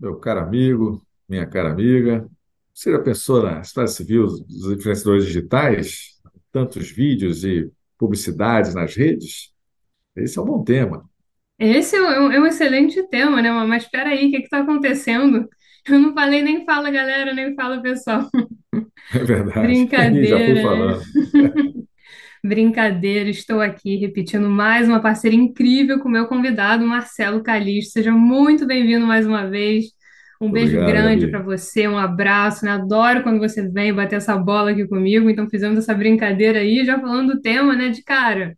meu caro amigo, minha cara amiga. Você já pensou na história civil dos influenciadores digitais? Tantos vídeos e publicidades nas redes? Esse é um bom tema, Esse é um, é um excelente tema, né? Mas espera aí, o que está acontecendo? Eu não falei nem fala, galera, nem fala, pessoal. é verdade. Já fui Brincadeira, falando. Brincadeira, estou aqui repetindo mais uma parceria incrível com o meu convidado, Marcelo Calixto. Seja muito bem-vindo mais uma vez. Um beijo Obrigado, grande para você, um abraço, né? Adoro quando você vem bater essa bola aqui comigo. Então fizemos essa brincadeira aí, já falando do tema, né? De cara,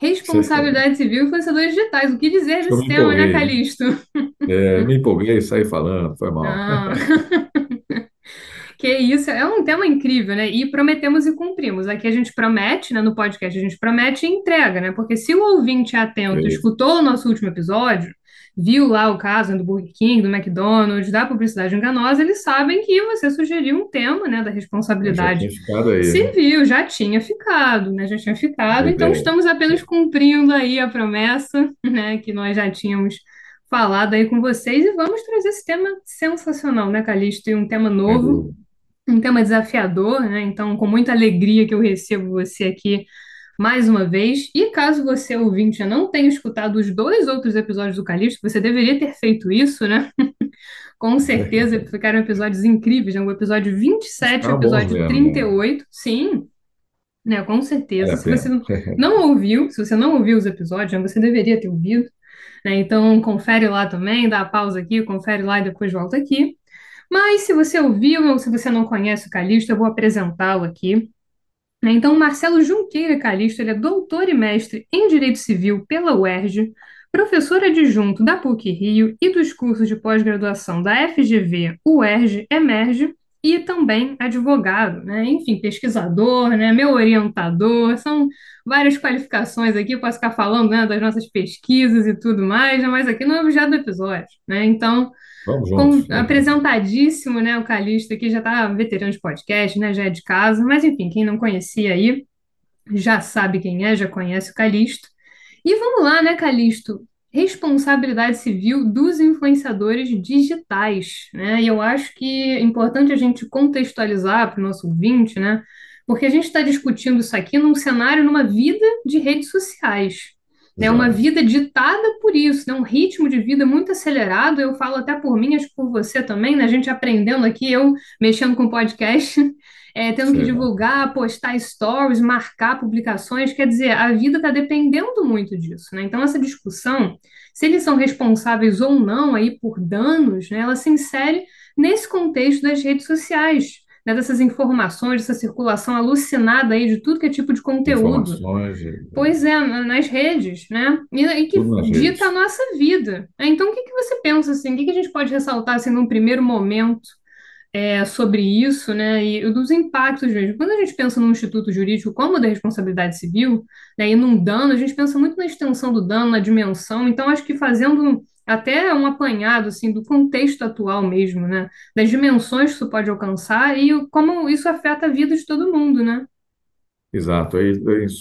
responsabilidade civil e influenciadores digitais. O que dizer desse me tema, né, empolguei. Calixto? É, me empolguei e saí falando, foi mal. Que isso, é um tema incrível, né? E prometemos e cumprimos. Aqui a gente promete, né? No podcast a gente promete e entrega, né? Porque se o ouvinte é atento, É, escutou o nosso último episódio, viu lá o caso né, do Burger King, do McDonald's, da publicidade enganosa, eles sabem que você sugeriu um tema, né? Da já responsabilidade tinha ficado aí, né? civil, já tinha ficado, né? Já tinha ficado. Então ideia. estamos apenas cumprindo aí a promessa, né? Que nós já tínhamos falado aí com vocês e vamos trazer esse tema sensacional, né, Calixto? E um tema Sem novo. Um tema desafiador, né? Então, com muita alegria que eu recebo você aqui mais uma vez. E caso você, ouvinte, já não tenha escutado os dois outros episódios do Calixto, você deveria ter feito isso, né? Com certeza ficaram episódios incríveis, né? O episódio vinte e sete, o episódio mesmo, trinta e né? oito, sim, né? Com certeza. Se você não ouviu, se você não ouviu os episódios, né, você deveria ter ouvido, né? Então, confere lá também, dá a pausa aqui, confere lá e depois volta aqui. Mas se você ouviu ou se você não conhece o Calixto, eu vou apresentá-lo aqui. Então, Marcelo Junqueira Calixto, ele é doutor e mestre em Direito Civil pela UERJ, professor adjunto da PUC-Rio e dos cursos de pós-graduação da FGV, UERJ, EMERGE, e também advogado, né? Enfim, pesquisador, né? Meu orientador, são várias qualificações aqui, posso ficar falando, né, das nossas pesquisas e tudo mais, né? mas aqui não é objeto do episódio, né? Então, Vamos com- apresentadíssimo, né? O Calixto aqui já está veterano de podcast, né? Já é de casa, mas enfim, quem não conhecia aí já sabe quem é, já conhece o Calixto. E vamos lá, né, Calixto? Responsabilidade civil dos influenciadores digitais, né? E eu acho que é importante a gente contextualizar para o nosso ouvinte, né? Porque a gente está discutindo isso aqui num cenário, numa vida de redes sociais né, uma vida ditada por isso, né, um ritmo de vida muito acelerado. Eu falo até por mim, acho que por você também, né, a gente aprendendo aqui, eu mexendo com podcast, é, tendo que Sei. divulgar, postar stories, marcar publicações. Quer dizer, a vida está dependendo muito disso, né? Então, essa discussão, se eles são responsáveis ou não aí por danos, né, ela se insere nesse contexto das redes sociais. Né, dessas informações, dessa circulação alucinada aí de tudo que é tipo de conteúdo. Informações, Pois é, na- nas redes, né? E, e que dita a redes. nossa vida. né? Então, o que que você pensa assim? O que que a gente pode ressaltar assim num primeiro momento é, sobre isso, né? E dos impactos mesmo. Quando a gente pensa num instituto jurídico como o da responsabilidade civil, né, e num dano, a gente pensa muito na extensão do dano, na dimensão. Então, acho que fazendo até um apanhado assim do contexto atual mesmo, né? Das dimensões que isso pode alcançar e como isso afeta a vida de todo mundo, né? Exato. Aí,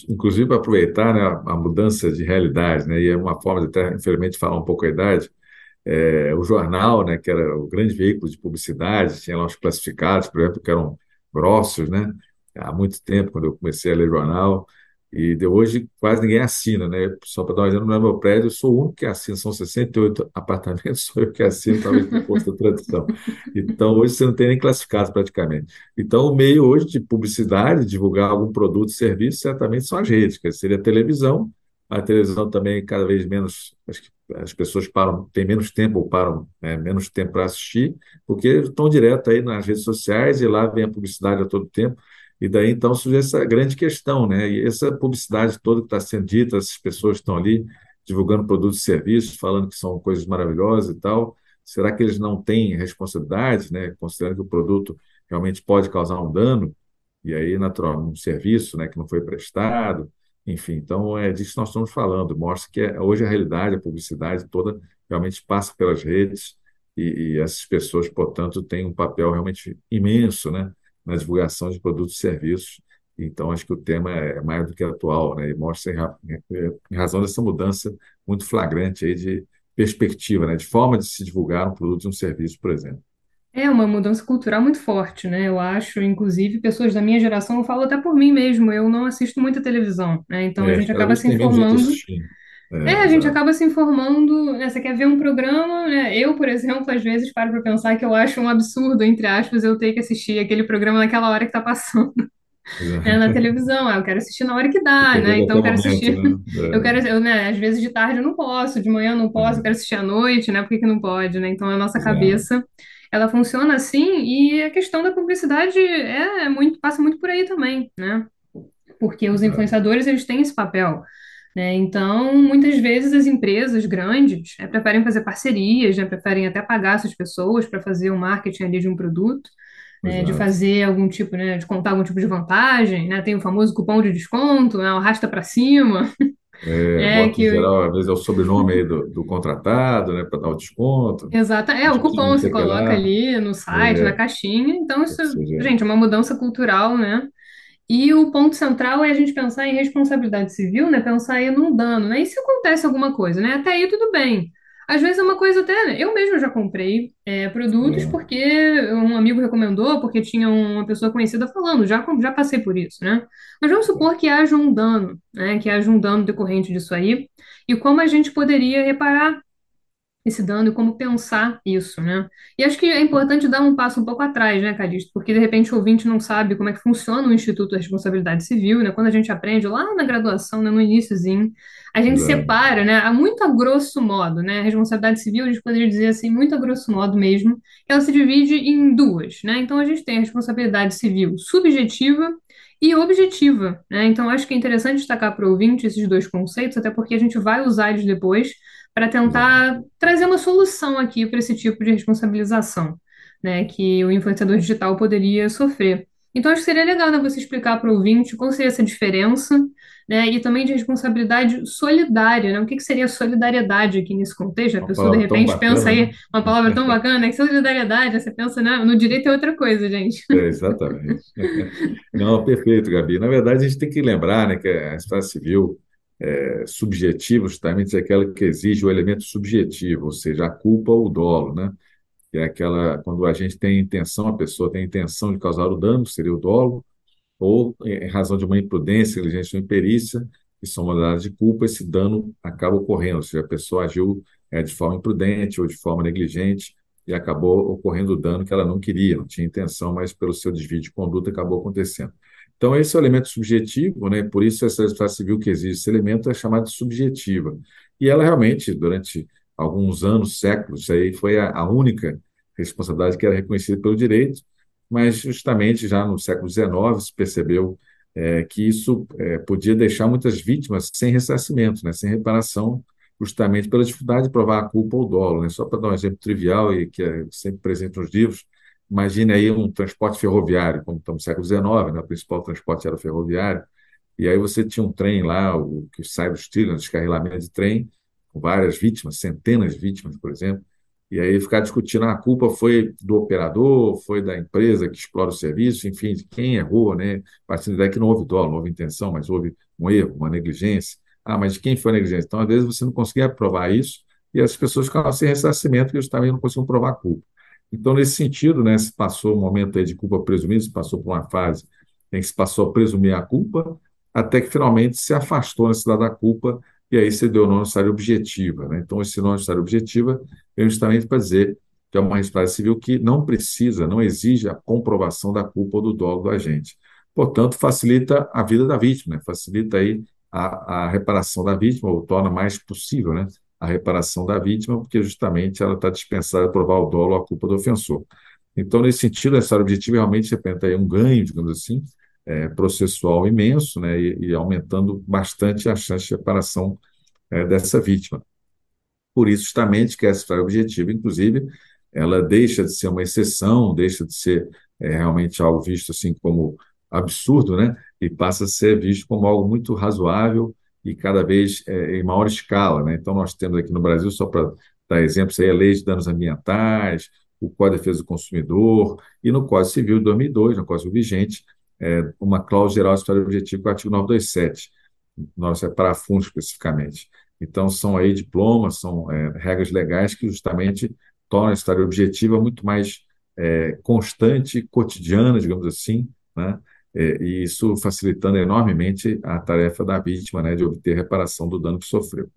inclusive, para aproveitar, né, a, a mudança de realidade, né, e é uma forma de até, infelizmente, falar um pouco a idade, é, o jornal, né, que era o grande veículo de publicidade, tinha lá os classificados, por exemplo, que eram grossos, né, há muito tempo, quando eu comecei a ler jornal, e de hoje quase ninguém assina, né, só para dar um exemplo, no meu prédio, eu sou o único que assina, são 68 apartamentos, sou eu que assino, talvez por força da tradição. Então, hoje você não tem nem classificados praticamente. Então, o meio hoje de publicidade, divulgar algum produto, serviço, certamente são as redes, que seria a televisão, a televisão também cada vez menos, acho que as pessoas param, têm menos tempo ou param, né, menos tempo para assistir, porque estão direto aí nas redes sociais e lá vem a publicidade a todo tempo. E daí então surge essa grande questão, né? E essa publicidade toda que está sendo dita, essas pessoas estão ali divulgando produtos e serviços, falando que são coisas maravilhosas e tal. Será que eles não têm responsabilidade, né? Considerando que o produto realmente pode causar um dano, e aí, natural, um serviço, né, que não foi prestado, enfim, então é disso que nós estamos falando. Mostra que é- hoje a realidade, a publicidade toda realmente passa pelas redes e, e essas pessoas, portanto, têm um papel realmente imenso, né, na divulgação de produtos e serviços. Então, acho que o tema é mais do que atual, né, e mostra em, ra- em razão dessa mudança muito flagrante aí de, perspectiva, né, de forma de se divulgar um produto e um serviço, por exemplo. É uma mudança cultural muito forte, né? Eu acho, inclusive, pessoas da minha geração, eu falo até por mim mesmo, eu não assisto muita televisão, né? Então a É, gente cada acaba se gente informando. assistindo. É, É, a gente acaba se informando, né? Você quer ver um programa, né? Eu, por exemplo, às vezes paro para pensar que eu acho um absurdo, entre aspas, eu ter que assistir aquele programa naquela hora que tá passando, né, na televisão. Ah, eu quero assistir na hora que dá, né? Então eu quero momento, assistir. Eu né? quero, eu, né? Às vezes de tarde eu não posso, de manhã eu não É, posso, eu quero assistir à noite, né? Por que que não pode, né? Então a nossa exato, cabeça, ela funciona assim e a questão da publicidade é é muito, passa muito por aí também, né? Porque os influenciadores, eles têm esse papel, né? Então, muitas vezes as empresas grandes, né, preferem fazer parcerias, né? Preferem até pagar essas pessoas para fazer o marketing ali de um produto, né? De fazer algum tipo, né? De contar algum tipo de vantagem, né? Tem o famoso cupom de desconto, né? O Arrasta para cima, É, é que geral, às vezes é o sobrenome aí do, do contratado, né, para dar o desconto, Exato, é o cupom você coloca lá. ali no site, na É, caixinha. Então, isso, seja, gente, é uma mudança cultural, né? E o ponto central é a gente pensar em responsabilidade civil, né? Pensar aí num dano, né? E se acontece alguma coisa, né? Até aí tudo bem. Às vezes é uma coisa até. né? Eu mesma já comprei é, produtos é, porque um amigo recomendou, porque tinha uma pessoa conhecida falando, já, já passei por isso, né? Mas vamos supor que haja um dano, né? Que haja um dano decorrente disso aí. E como a gente poderia reparar esse dano e como pensar isso, né? E acho que é importante dar um passo um pouco atrás, né, Calixto? Porque de repente o ouvinte não sabe como é que funciona o Instituto da Responsabilidade Civil, né? Quando a gente aprende lá na graduação, né, no iniciozinho, a gente exato. separa, né, a muito a grosso modo, né? A responsabilidade civil, a gente poderia dizer assim, muito a grosso modo mesmo, ela se divide em duas, né? Então a gente tem a responsabilidade civil subjetiva e objetiva, né? Então acho que é interessante destacar para o ouvinte esses dois conceitos, até porque a gente vai usar eles depois para tentar trazer uma solução aqui para esse tipo de responsabilização, né, que o influenciador digital poderia sofrer. Então, acho que seria legal, né, você explicar para o ouvinte qual seria essa diferença, né, e também de responsabilidade solidária, né, o que que seria solidariedade aqui nesse contexto? A Uma pessoa, de repente, pensa bacana, aí, né? uma palavra tão bacana, né, que solidariedade, você pensa, né, no direito é outra coisa, gente. É, exatamente. Não, perfeito, Gabi. Na verdade, a gente tem que lembrar, né, que a história civil é, subjetiva justamente é aquela que exige o elemento subjetivo, ou seja, a culpa ou o dolo, né? Que é aquela quando a gente tem intenção, a pessoa tem intenção de causar o dano, seria o dolo, ou em razão de uma imprudência, negligência ou imperícia, que são modalidades de culpa, esse dano acaba ocorrendo, ou seja, a pessoa agiu é, de forma imprudente ou de forma negligente e acabou ocorrendo o dano que ela não queria, não tinha intenção, mas pelo seu desvio de conduta acabou acontecendo. Então, esse é o elemento subjetivo, né? por isso essa legislação civil que exige esse elemento é chamada de subjetiva. E ela realmente, durante alguns anos, séculos, aí foi a, a única responsabilidade que era reconhecida pelo direito, mas justamente já no século XIX se percebeu é, que isso é, podia deixar muitas vítimas sem ressarcimento, né, sem reparação, justamente pela dificuldade de provar a culpa ou o dolo. Né? Só para dar um exemplo trivial e que é sempre presente nos livros, imagine aí um transporte ferroviário, como estamos no século XIX, né, o principal transporte era o ferroviário, e aí você tinha um trem lá, o que sai dos trilhos, descarrilamento de trem, com várias vítimas, centenas de vítimas, por exemplo, e aí ficar discutindo, ah, a culpa foi do operador, foi da empresa que explora o serviço, enfim, de quem errou, né? Partindo daí que não houve dolo, não houve intenção, mas houve um erro, uma negligência. Ah, mas de quem foi a negligência? Então, às vezes, você não conseguia provar isso e as pessoas ficavam sem ressarcimento porque justamente não conseguiam provar a culpa. Então, nesse sentido, né, se passou um momento de culpa presumida, se passou por uma fase em que se passou a presumir a culpa, até que finalmente se afastou a necessidade da culpa e aí se deu o nome necessário objetiva. Né? Então, esse nome necessário objetiva é justamente para dizer que é uma responsabilidade civil que não precisa, não exige a comprovação da culpa ou do dolo do agente. Portanto, facilita a vida da vítima, né? facilita aí a, a reparação da vítima, ou torna mais possível né? A reparação da vítima, porque justamente ela está dispensada a provar o dolo ou a culpa do ofensor. Então, nesse sentido, essa objetiva realmente representa um ganho, digamos assim, é, processual imenso, né? e, e aumentando bastante a chance de reparação é, dessa vítima. Por isso, justamente, que essa história objetiva, inclusive, ela deixa de ser uma exceção, deixa de ser é, realmente algo visto assim como absurdo, né? E passa a ser visto como algo muito razoável e cada vez é, em maior escala, né? Então, nós temos aqui no Brasil, só para dar exemplos, aí, a Lei de Danos Ambientais, o Código de Defesa do Consumidor e no Código Civil de 2002, no Código vigente, é, uma cláusula geral de objetiva, que é o artigo 927, nossa, é para fundos especificamente Então, são aí diplomas, são é, regras legais que justamente tornam a história objetiva muito mais é, constante, cotidiana, digamos assim, né? É, e isso facilitando enormemente a tarefa da vítima, né, de obter reparação do dano que sofreu.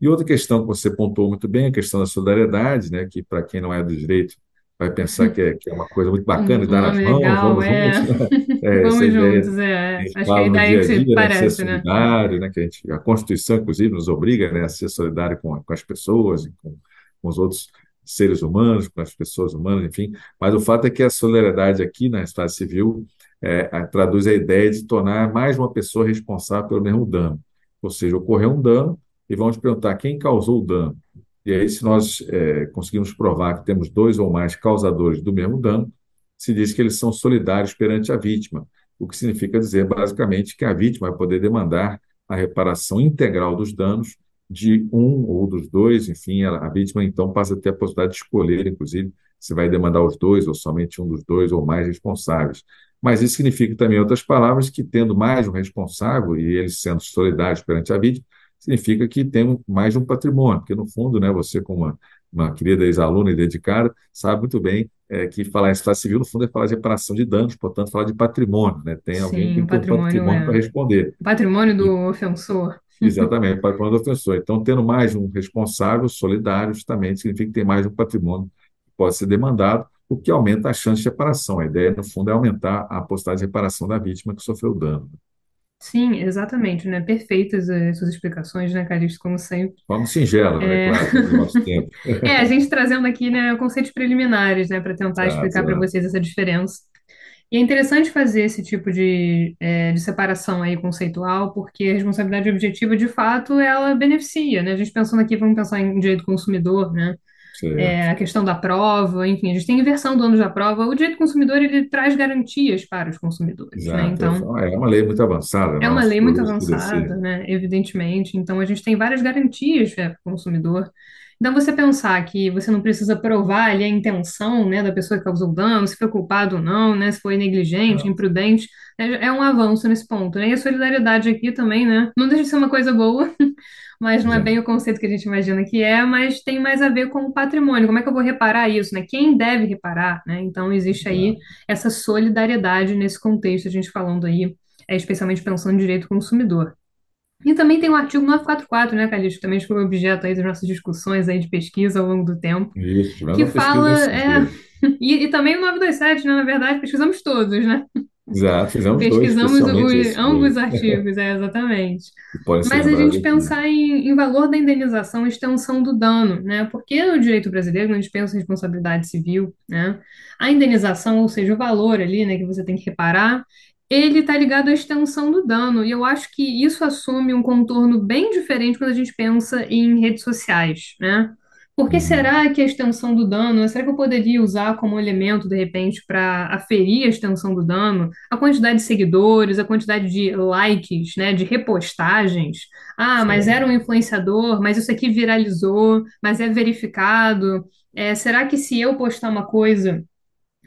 E outra questão que você pontuou muito bem, a questão da solidariedade, né, que para quem não é do direito vai pensar que é, que é uma coisa muito bacana, um dar as mãos, vamos é. juntos, né? É, Vamos juntos, é. Acho que é a ideia dia que né, parece, né? solidário, né, que a gente, a Constituição, inclusive, nos obriga, né, a ser solidário com, com as pessoas, com, com os outros seres humanos, com as pessoas humanas, enfim. Mas o fato é que a solidariedade aqui na Estado Civil é, traduz a ideia de tornar mais uma pessoa responsável pelo mesmo dano. Ou seja, ocorreu um dano e vamos perguntar quem causou o dano. E aí, se nós é, conseguimos provar que temos dois ou mais causadores do mesmo dano, se diz que eles são solidários perante a vítima, o que significa dizer, basicamente, que a vítima vai poder demandar a reparação integral dos danos de um ou dos dois, enfim, a, a vítima então passa a ter a possibilidade de escolher, inclusive, se vai demandar os dois ou somente um dos dois ou mais responsáveis. Mas isso significa também, em outras palavras, que tendo mais um responsável e eles sendo solidários perante a vítima, significa que tem mais de um patrimônio, porque no fundo, né, você como uma, uma querida ex-aluna e dedicada, sabe muito bem é, que falar em estado civil, no fundo, é falar de reparação de danos, portanto, falar de patrimônio, né? Tem alguém que Sim, tem o que ter um patrimônio para é. responder. Patrimônio E, do ofensor. exatamente, patrimônio da pessoa. Então, tendo mais um responsável solidário, justamente, significa que tem mais um patrimônio que pode ser demandado, o que aumenta a chance de reparação. A ideia, no fundo, é aumentar a possibilidade de reparação da vítima que sofreu dano. Sim, exatamente, né? Perfeitas as suas explicações, né, Calixto, como sempre. Forma singela, né? É... Claro, nosso tempo. é, a gente trazendo aqui, né, conceitos preliminares, né, para tentar Exato, explicar para vocês essa diferença. E é interessante fazer esse tipo de, é, de separação aí conceitual, porque a responsabilidade objetiva, de fato, ela beneficia, né? A gente pensando aqui, vamos pensar em direito do consumidor, né? É, a questão da prova, enfim, a gente tem inversão do ônus da prova. O direito do consumidor, ele traz garantias para os consumidores, né? Exato. Então, É uma lei muito avançada, é uma nosso lei muito avançada, né? Evidentemente. Então, a gente tem várias garantias para o consumidor. Então, você pensar que você não precisa provar ali a intenção, né, da pessoa que causou o dano, se foi culpado ou não, né, se foi negligente, Exato, imprudente, é, é um avanço nesse ponto, né? E a solidariedade aqui também, né? Não deixa de ser uma coisa boa, mas não é bem exato, o conceito que a gente imagina que é, mas tem mais a ver com o patrimônio. Como é que eu vou reparar isso, né? Quem deve reparar, né? Então, existe aí essa solidariedade nesse contexto, a gente falando aí é, especialmente pensando em direito do consumidor. E também tem o artigo 944, né, Calixto, que também foi objeto aí das nossas discussões aí de pesquisa ao longo do tempo, Isso, que fala, é, e, e também o 927, né, na verdade, pesquisamos todos, né? Exato, fizemos Pesquisamos ambos os dois, artigos, é, exatamente. Mas a gente pensar em, em valor da indenização e extensão do dano, né? Porque no direito brasileiro, quando a gente pensa em responsabilidade civil, né? A indenização, ou seja, o valor ali, né, que você tem que reparar, ele está ligado à extensão do dano. E eu acho que isso assume um contorno bem diferente quando a gente pensa em redes sociais, né? Por que Uhum, será que a extensão do dano, será que eu poderia usar como elemento, de repente, para aferir a extensão do dano? A quantidade de seguidores, a quantidade de likes, né, de repostagens. Ah, mas era um influenciador, mas isso aqui viralizou, mas é verificado. É, será que se eu postar uma coisa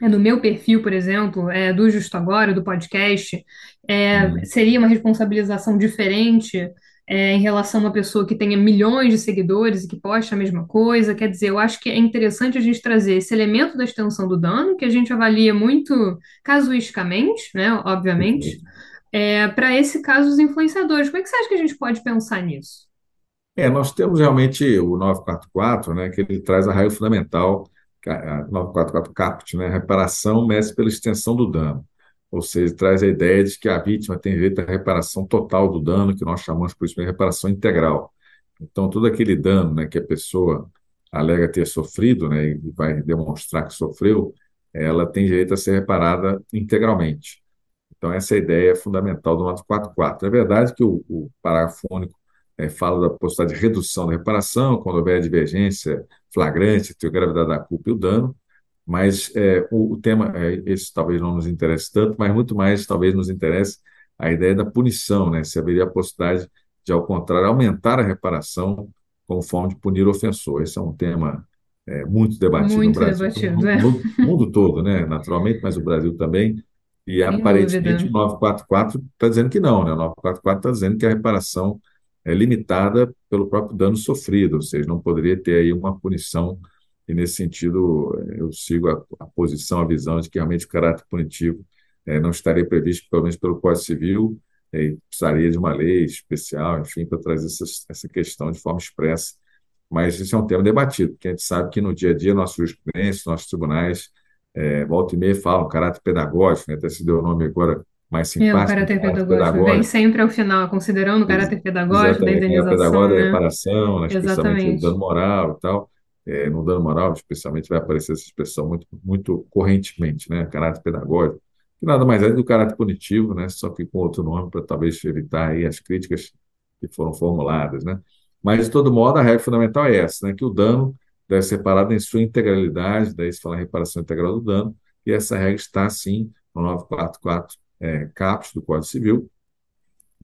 é, no meu perfil, por exemplo, é, do Justo Agora, do podcast, é, Uhum, seria uma responsabilização diferente é, em relação a uma pessoa que tenha milhões de seguidores e que posta a mesma coisa? Quer dizer, eu acho que é interessante a gente trazer esse elemento da extensão do dano, que a gente avalia muito casuisticamente, né, obviamente, é, para esse caso dos influenciadores. Como é que você acha que a gente pode pensar nisso? É, nós temos realmente o 944, né, que ele traz a raio fundamental, a a 944 caput, né, reparação mede pela extensão do dano. Ou seja, traz a ideia de que a vítima tem direito à reparação total do dano, que nós chamamos por isso de reparação integral. Então, todo aquele dano, né, que a pessoa alega ter sofrido, né, e vai demonstrar que sofreu, ela tem direito a ser reparada integralmente. Então, essa é ideia fundamental do 944. É verdade que o, o parágrafo único eh, fala da possibilidade de redução da reparação, quando houver divergência flagrante entre a gravidade da culpa e o dano, mas eh, o, o tema, eh, esse talvez não nos interesse tanto, mas muito mais talvez nos interesse a ideia da punição, né? Se haveria a possibilidade de, ao contrário, aumentar a reparação como forma de punir o ofensor. Esse é um tema eh, muito debatido no Muito Brasil, debatido, no, é, no mundo todo, né? Naturalmente, mas o Brasil também. E sem aparentemente o dúvida. 944 está dizendo que não, né? O 944 está dizendo que a reparação é limitada pelo próprio dano sofrido, ou seja, não poderia ter aí uma punição, e nesse sentido eu sigo a, a posição, a visão de que realmente o caráter punitivo é, não estaria previsto, pelo menos pelo Código Civil, é, e precisaria de uma lei especial, enfim, para trazer essa, essa questão de forma expressa. Mas isso é um tema debatido, porque a gente sabe que no dia a dia nossos jurisprudências, nossos tribunais, é, volta e meia falam caráter pedagógico, né? até se deu o nome agora mais É, o simpático, caráter caráter pedagógico vem pedagógico, sempre ao final, considerando o caráter pedagógico da Exatamente, tem a indenização, pedagógica da né? reparação, né, especialmente o Exatamente. dano moral e tal. É, no dano moral, especialmente, vai aparecer essa expressão muito, muito correntemente, né? Caráter pedagógico, que nada mais é do caráter punitivo, né? Só que com outro nome, para talvez evitar aí as críticas que foram formuladas, né? Mas, de todo modo, a regra fundamental é essa, né? Que o dano deve ser parado em sua integralidade, daí se fala em reparação integral do dano, e essa regra está, sim, no 944, é, caput do Código Civil,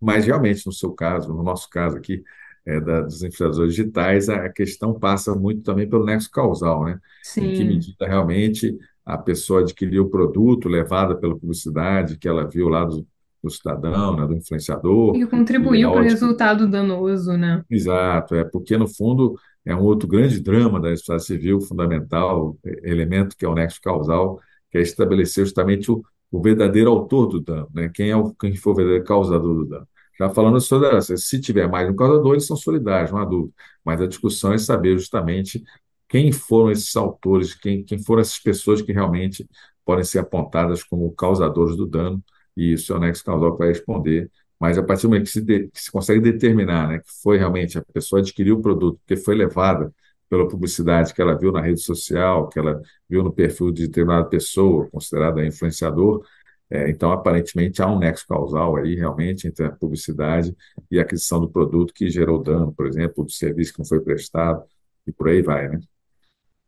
mas realmente, no seu caso, no nosso caso aqui, é, da, dos influenciadores digitais, a questão passa muito também pelo nexo causal, né? Em que Sim. medida realmente a pessoa adquiriu o produto levada pela publicidade que ela viu lá do, do cidadão, né, do influenciador, e contribuiu para o resultado danoso, né? Exato, é porque, no fundo, é um outro grande drama da sociedade civil, fundamental, é, elemento que é o nexo causal, que é estabelecer justamente o, o verdadeiro autor do dano, né? Quem é o, quem foi o verdadeiro causador do dano. Já falando solidariedade, se tiver mais um causador, eles são solidários, não há dúvida. Mas a discussão é saber justamente quem foram esses autores, quem, quem foram essas pessoas que realmente podem ser apontadas como causadores do dano, e isso é o nexo causal vai responder mas a partir do momento que se, de- que se consegue determinar, né, que foi realmente a pessoa adquiriu o produto, porque foi levada pela publicidade que ela viu na rede social, que ela viu no perfil de determinada pessoa, considerada influenciador, é, então aparentemente há um nexo causal aí realmente entre a publicidade e a aquisição do produto que gerou dano, por exemplo, do serviço que não foi prestado, e por aí vai, né?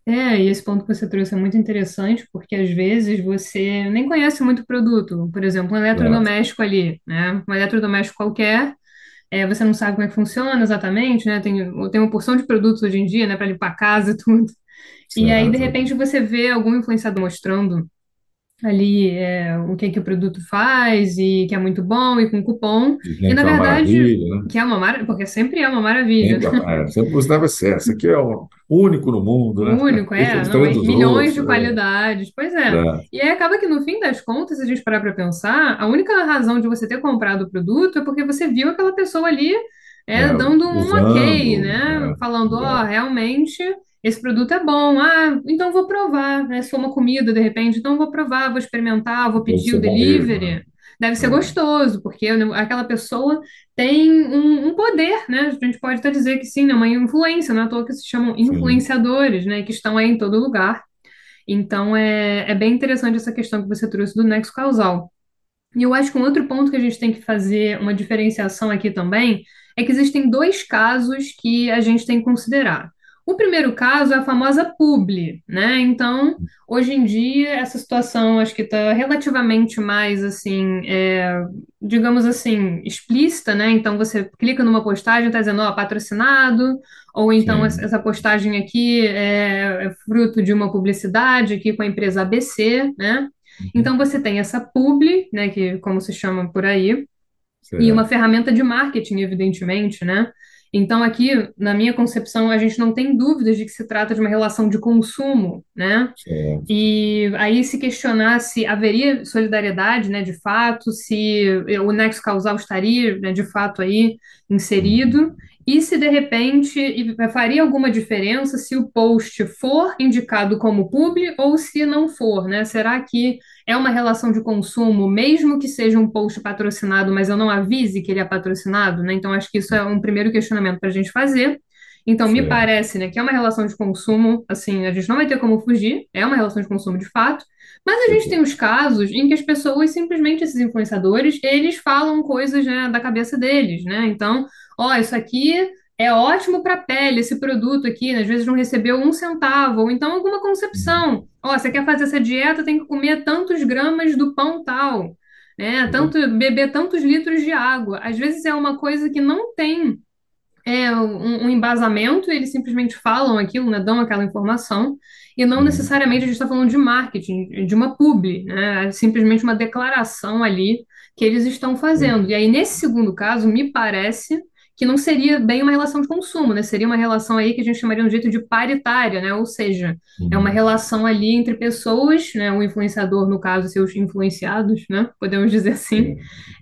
É, e esse ponto que você trouxe é muito interessante, porque às vezes você nem conhece muito o produto. Por exemplo, um eletrodoméstico ali, né? Um eletrodoméstico qualquer, é, você não sabe como é que funciona exatamente, né? Tem, tem uma porção de produtos hoje em dia, né, para limpar a casa e tudo. E aí, de Certo. repente, você vê algum influenciador mostrando ali é, o que que o produto faz e que é muito bom e com cupom. E na que é uma verdade, maravilha, né? que é uma maravilha, porque sempre é uma maravilha, né? Sempre, é, sempre buscava ser. Esse aqui é o único no mundo, né? único, é é, não, é milhões outros. de qualidades. Pois É, é. é, E aí acaba que no fim das contas, se a gente parar para pensar, a única razão de você ter comprado o produto é porque você viu aquela pessoa ali é, é, dando um ok, usando, né? é, Falando, ó, realmente esse produto é bom. Ah, então vou provar, né? Se for uma comida de repente, então vou provar, vou experimentar, vou pedir o ser bom delivery. né? Deve ser É, gostoso, porque aquela pessoa tem um, um poder, né? A gente pode até dizer que sim, né? Uma influência, não é à toa que se chamam sim, influenciadores, né? Que estão aí em todo lugar. Então é, é bem interessante essa questão que você trouxe do nexo causal. E eu acho que um outro ponto que a gente tem que fazer uma diferenciação aqui também é que existem dois casos que a gente tem que considerar. O primeiro caso é a famosa publi, né? Então, hoje em dia, essa situação acho que está relativamente mais assim, é, digamos assim, explícita, né? Então, você clica numa postagem, está dizendo, ó, patrocinado, ou então essa sim. essa postagem aqui é, é fruto de uma publicidade aqui com a empresa ABC, né? Uhum. Então você tem essa publi, né, que como se chama por aí, e uma ferramenta de marketing, evidentemente, né? Então aqui, na minha concepção, a gente não tem dúvidas de que se trata de uma relação de consumo, né? certo. E aí se questionar se haveria solidariedade, né, de fato, se o nexo causal estaria, né, de fato aí inserido, e se de repente faria alguma diferença se o post for indicado como publi ou se não for, né? Será que é uma relação de consumo, mesmo que seja um post patrocinado, mas eu não avise que ele é patrocinado, né? Então acho que isso é um primeiro questionamento para a gente fazer. Então, me parece, né, que é uma relação de consumo, assim, a gente não vai ter como fugir, é uma relação de consumo de fato, mas a gente tem os casos em que as pessoas, simplesmente esses influenciadores, eles falam coisas, né, da cabeça deles, né? Então, ó, isso aqui é ótimo para a pele, esse produto aqui, né, às vezes não recebeu um centavo, ou então alguma Uhum. concepção. Ó, você quer fazer essa dieta, tem que comer tantos gramas do pão tal, né? Exato. Tanto, beber tantos litros de água. Às vezes é uma coisa que não tem é, um, um embasamento, eles simplesmente falam aquilo, né, dão aquela informação, e não Uhum. necessariamente a gente está falando de marketing, de uma publi, né, é simplesmente uma declaração ali que eles estão fazendo. E Sim. aí, nesse segundo caso, me parece que não seria bem uma relação de consumo, né? Seria uma relação aí que a gente chamaria de um jeito de paritária, né? Ou seja, é uma Uhum. relação ali entre pessoas, né? O influenciador, no caso, seus influenciados, né? Podemos dizer assim.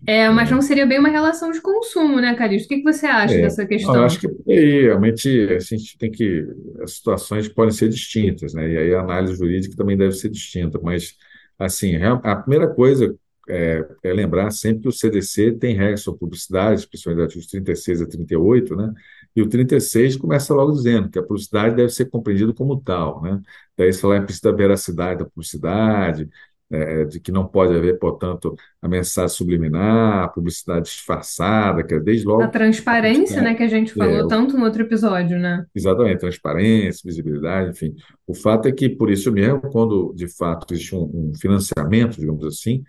É, mas não É, seria bem uma relação de consumo, né, Calixto? O que que você acha é. dessa Não, eu acho questão? que aí, realmente a gente tem que. As situações podem ser distintas, né? E aí a análise jurídica também deve ser distinta. Mas, assim, a primeira coisa é, é lembrar sempre que o CDC tem regras sobre publicidade, principalmente artigos 36 a 38, né? E o 36 começa logo dizendo que a publicidade deve ser compreendida como tal, né? Daí falar implícita da veracidade da publicidade, é, de que não pode haver, portanto, a mensagem subliminar, a publicidade disfarçada, que é desde A logo a transparência, né, publicidade. que a gente É, falou tanto no outro episódio, né? exatamente, transparência, visibilidade, enfim. O fato é que, por isso mesmo, quando de fato existe um, um financiamento, digamos assim,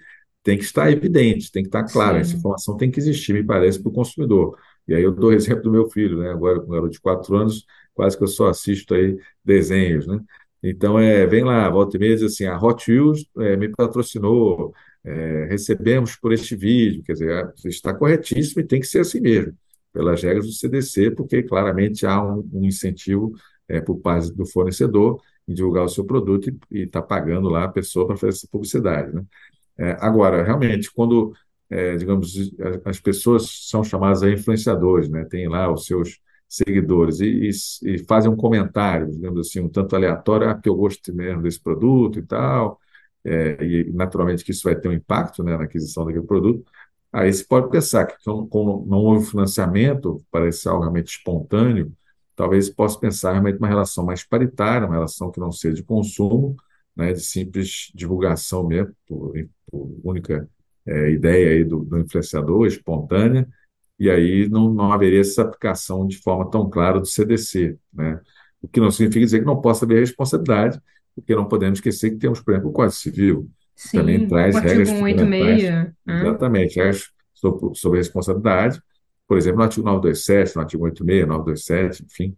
tem que estar evidente, tem que estar claro, essa informação tem que existir, me parece, para o consumidor. E aí eu dou o exemplo do meu filho, né? Agora, com um garoto de quatro anos, quase que eu só assisto aí desenhos, né? Então, é, vem lá, volta e meia, diz assim, a Hot Wheels é, me patrocinou, é, recebemos por este vídeo, quer dizer, está corretíssimo e tem que ser assim mesmo, pelas regras do CDC, porque claramente há um, um incentivo é, por parte do fornecedor em divulgar o seu produto e está pagando lá a pessoa para fazer essa publicidade, né? É, agora, realmente, quando, é, digamos, as pessoas são chamadas a influenciadores, né? Tem lá os seus seguidores e, e, e fazem um comentário, digamos assim, um tanto aleatório, ah, eu gosto mesmo desse produto e tal, é, e naturalmente que isso vai ter um impacto, né, na aquisição daquele produto. Aí você pode pensar que, como não houve financiamento, parece algo realmente espontâneo, talvez possa pensar realmente uma relação mais paritária, uma relação que não seja de consumo, né, de simples divulgação mesmo, por, por única é, ideia aí do, do influenciador, espontânea, e aí não, não haveria essa aplicação de forma tão clara do CDC, né? O que não significa dizer que não possa haver responsabilidade, porque não podemos esquecer que temos, por exemplo, o Código Civil, que também sim. O traz regras fundamentais, seis, né? exatamente, regras sobre, sobre responsabilidade, por exemplo, no artigo 927, no artigo 86, 927, enfim,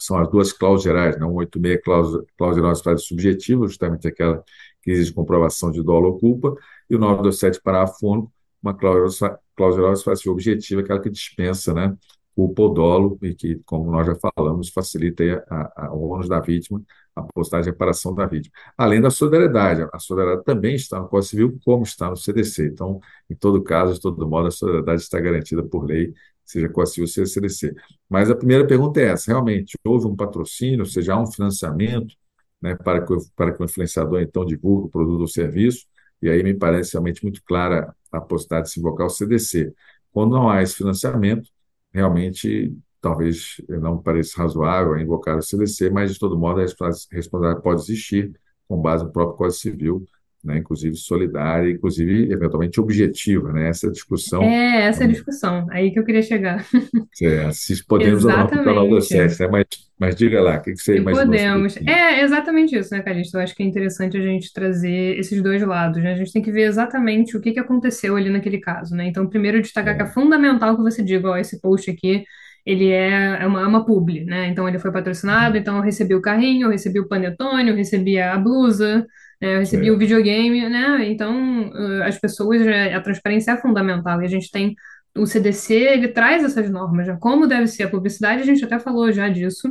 são as duas cláusulas gerais, né? 186, cláusula, cláusula geral de fase subjetiva, justamente aquela que exige comprovação de dolo ou culpa, e o 927, parágrafo único, uma cláusula, cláusula geral de fase objetiva, aquela que dispensa, né, culpa ou dolo, e que, como nós já falamos, facilita a, a, o ônus da vítima, a postagem de reparação da vítima. Além da solidariedade, a solidariedade também está no Código Civil, como está no CDC. Então, em todo caso, de todo modo, a solidariedade está garantida por lei, seja Civil, seja CDC. Mas a primeira pergunta é essa: realmente houve um patrocínio, ou seja, há um financiamento né, para, que, para que o influenciador então divulgue o produto ou serviço? E aí me parece realmente muito clara a possibilidade de se invocar o CDC. Quando não há esse financiamento, realmente talvez não pareça razoável invocar o CDC, mas de todo modo a responsabilidade pode existir com base no próprio Código Civil, né, inclusive solidária, inclusive eventualmente objetiva, né? Essa discussão É essa é a discussão, aí que eu queria chegar. é, se podemos ou não o 927, Exatamente. né? Mas, mas diga lá, o que que você sobre podemos. É exatamente isso, né, Calixto? Eu acho que é interessante a gente trazer esses dois lados, né? A gente tem que ver exatamente o que que aconteceu ali naquele caso, né? Então, primeiro, destacar que é É, fundamental que você diga, ó, esse post aqui, ele é, é uma, é uma publi, né? Então, ele foi patrocinado, então eu recebi o carrinho, eu recebi o panetone, eu recebi a blusa, né? Eu recebi o certo. videogame, né? Então, eh, as pessoas, eh, a transparência é fundamental e a gente tem o CDC, ele traz essas normas, já como deve ser a publicidade, a gente até falou já disso,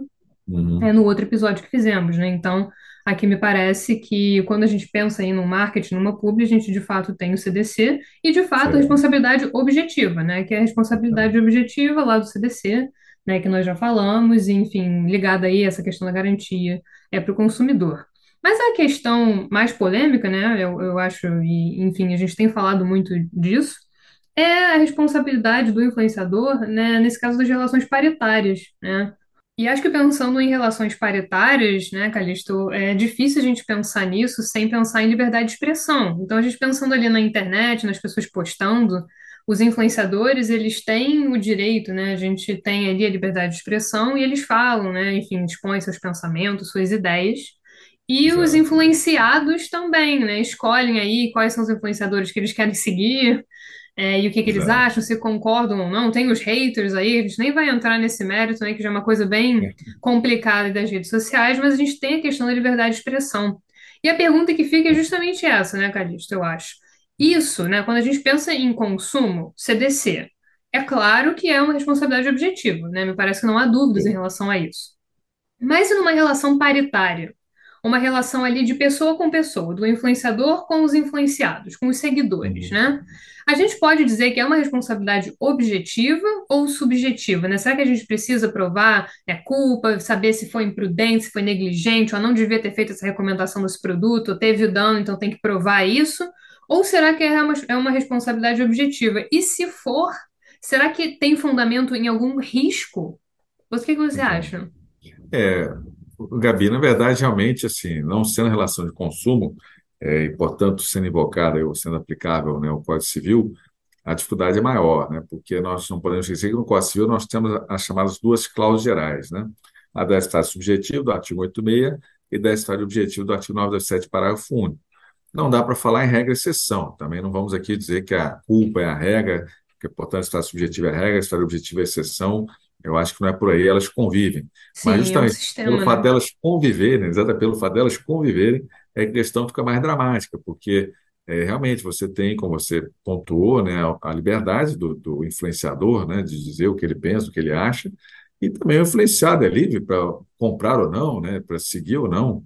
é, Uhum, no outro episódio que fizemos, né? Então, aqui me parece que quando a gente pensa em um marketing, numa publi, a gente de fato tem o CDC e de fato a responsabilidade objetiva, né? Que é a responsabilidade objetiva lá do CDC, né? Que nós já falamos, e, enfim, ligada aí a essa questão da garantia é para o consumidor. Mas a questão mais polêmica, né? Eu, eu acho, e enfim, a gente tem falado muito disso, é a responsabilidade do influenciador, né? Nesse caso das relações paritárias, né? E acho que pensando em relações paritárias, né, Calixto, é difícil a gente pensar nisso sem pensar em liberdade de expressão. Então, a gente pensando ali na internet, nas pessoas postando, os influenciadores, eles têm o direito, né, a gente tem ali a liberdade de expressão e eles falam, né, enfim, expõem seus pensamentos, suas ideias. E os Exato. influenciados também, né, escolhem aí quais são os influenciadores que eles querem seguir, é, e o que que eles Exato. acham, se concordam ou não. Tem os haters aí, a gente nem vai entrar nesse mérito, né, que já é uma coisa bem complicada das redes sociais, mas a gente tem a questão da liberdade de expressão. E a pergunta que fica é justamente essa, né, Calixto, eu acho. Isso, né, quando a gente pensa em consumo, CDC. É claro que é uma responsabilidade objetiva, né? Me parece que não há dúvidas em relação a isso. Mas e numa relação paritária? Uma relação ali de pessoa com pessoa, do influenciador com os influenciados, com os seguidores, né? A gente pode dizer que é uma responsabilidade objetiva ou subjetiva, né? Será que a gente precisa provar, né, culpa, saber se foi imprudente, se foi negligente, ou não devia ter feito essa recomendação desse produto, ou teve o dano, então tem que provar isso? Ou será que é uma, é uma responsabilidade objetiva? E se for, será que tem fundamento em algum risco? O que que você Então, acha? é, Gabi, na verdade, realmente, assim, não sendo relação de consumo, é, e, portanto, sendo invocada ou sendo aplicável, né, o Código Civil, a dificuldade é maior, né, porque nós não podemos esquecer que no Código Civil nós temos as chamadas duas cláusulas gerais, né, a da estado subjetivo, do artigo 86, e da estado objetivo, do artigo 927, parágrafo único. Não dá para falar em regra e exceção. Também não vamos aqui dizer que a culpa é a regra, que, portanto, estado subjetivo é regra, estado objetivo é exceção. Eu acho que não é por aí, elas convivem. Mas Sim, é um justamente pelo sistema, fato né? delas conviverem, exatamente pelo fato delas conviverem, é que a questão fica mais dramática, porque é, realmente você tem, como você pontuou, né, a, a liberdade do, do influenciador, né, de dizer o que ele pensa, o que ele acha, e também o influenciado é livre para comprar ou não, né, para seguir ou não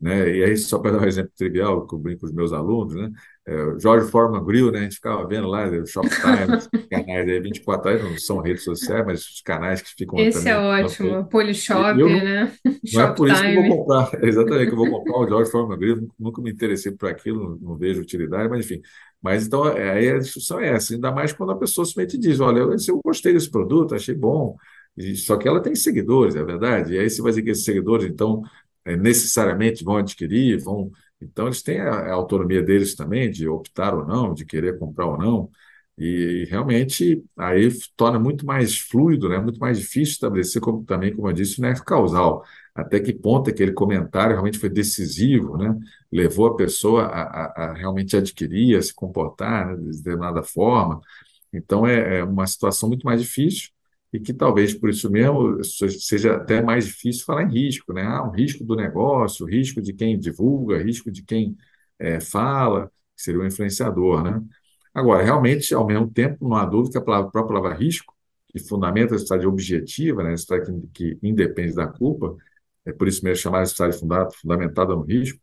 né? E aí, só para dar um exemplo trivial, que eu brinco com os meus alunos, né? É, o George Foreman Grill, né? A gente ficava vendo lá, o Shoptime, os canais aí, 24 horas, não são redes sociais, mas os canais que ficam Esse é também. ótimo. E Polishop, não, né? não é por isso que eu vou comprar, exatamente que eu vou comprar o George Foreman Grill, nunca me interessei por aquilo, não, não vejo utilidade, mas enfim. Mas então, é, aí a discussão é essa, ainda mais quando a pessoa simplesmente diz: olha, eu, eu gostei desse produto, achei bom, e, só que ela tem seguidores, é verdade. E aí você vai dizer que esses seguidores, então, é, necessariamente vão adquirir, vão. Então, eles têm a, a autonomia deles também de optar ou não, de querer comprar ou não. E realmente aí torna muito mais fluido, né? muito mais difícil estabelecer como, também, como eu disse, o nexo causal. Até que ponto aquele comentário realmente foi decisivo, né? levou a pessoa a, a, a realmente adquirir, a se comportar, né? de determinada forma. Então é, é uma situação muito mais difícil e que talvez por isso mesmo seja até mais difícil falar em risco, né? Ah, um risco do negócio, risco de quem divulga, risco de quem é, fala, que seria o influenciador, né? Agora, realmente, ao mesmo tempo, não há dúvida que a palavra, a própria palavra risco, que fundamenta a história objetiva, né? a história que, que independe da culpa, é por isso mesmo chamada história fundada, fundamentada no risco,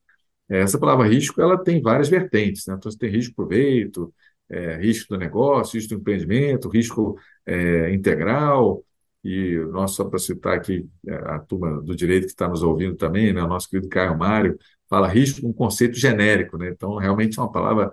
essa palavra risco ela tem várias vertentes, né? Então, você tem risco proveito, é, risco do negócio, risco do empreendimento, risco é, integral, e nós, só para citar aqui é, a turma do direito que está nos ouvindo também, né? O nosso querido Caio Mário, fala risco um conceito genérico, né? Então, realmente é uma palavra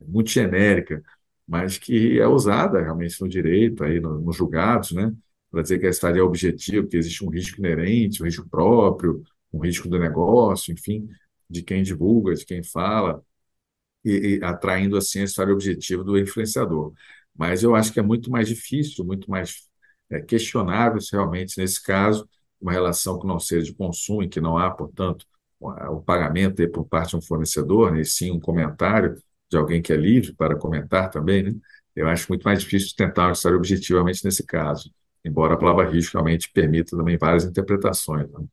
muito genérica, mas que é usada realmente no direito, aí no- nos julgados, né? Para dizer que a história é objetiva, que existe um risco inerente, um risco próprio, um risco do negócio, enfim, de quem divulga, de quem fala, e, e atraindo assim história objetiva do influenciador. Mas eu acho que é muito mais difícil, muito mais é, questionável se realmente, nesse caso, uma relação que não seja de consumo, em que não há, portanto, o pagamento por parte de um fornecedor, né, e sim um comentário de alguém que é livre para comentar também, né? Eu acho muito mais difícil tentar uma história objetivamente nesse caso, embora a palavra risco realmente permita também várias interpretações, né?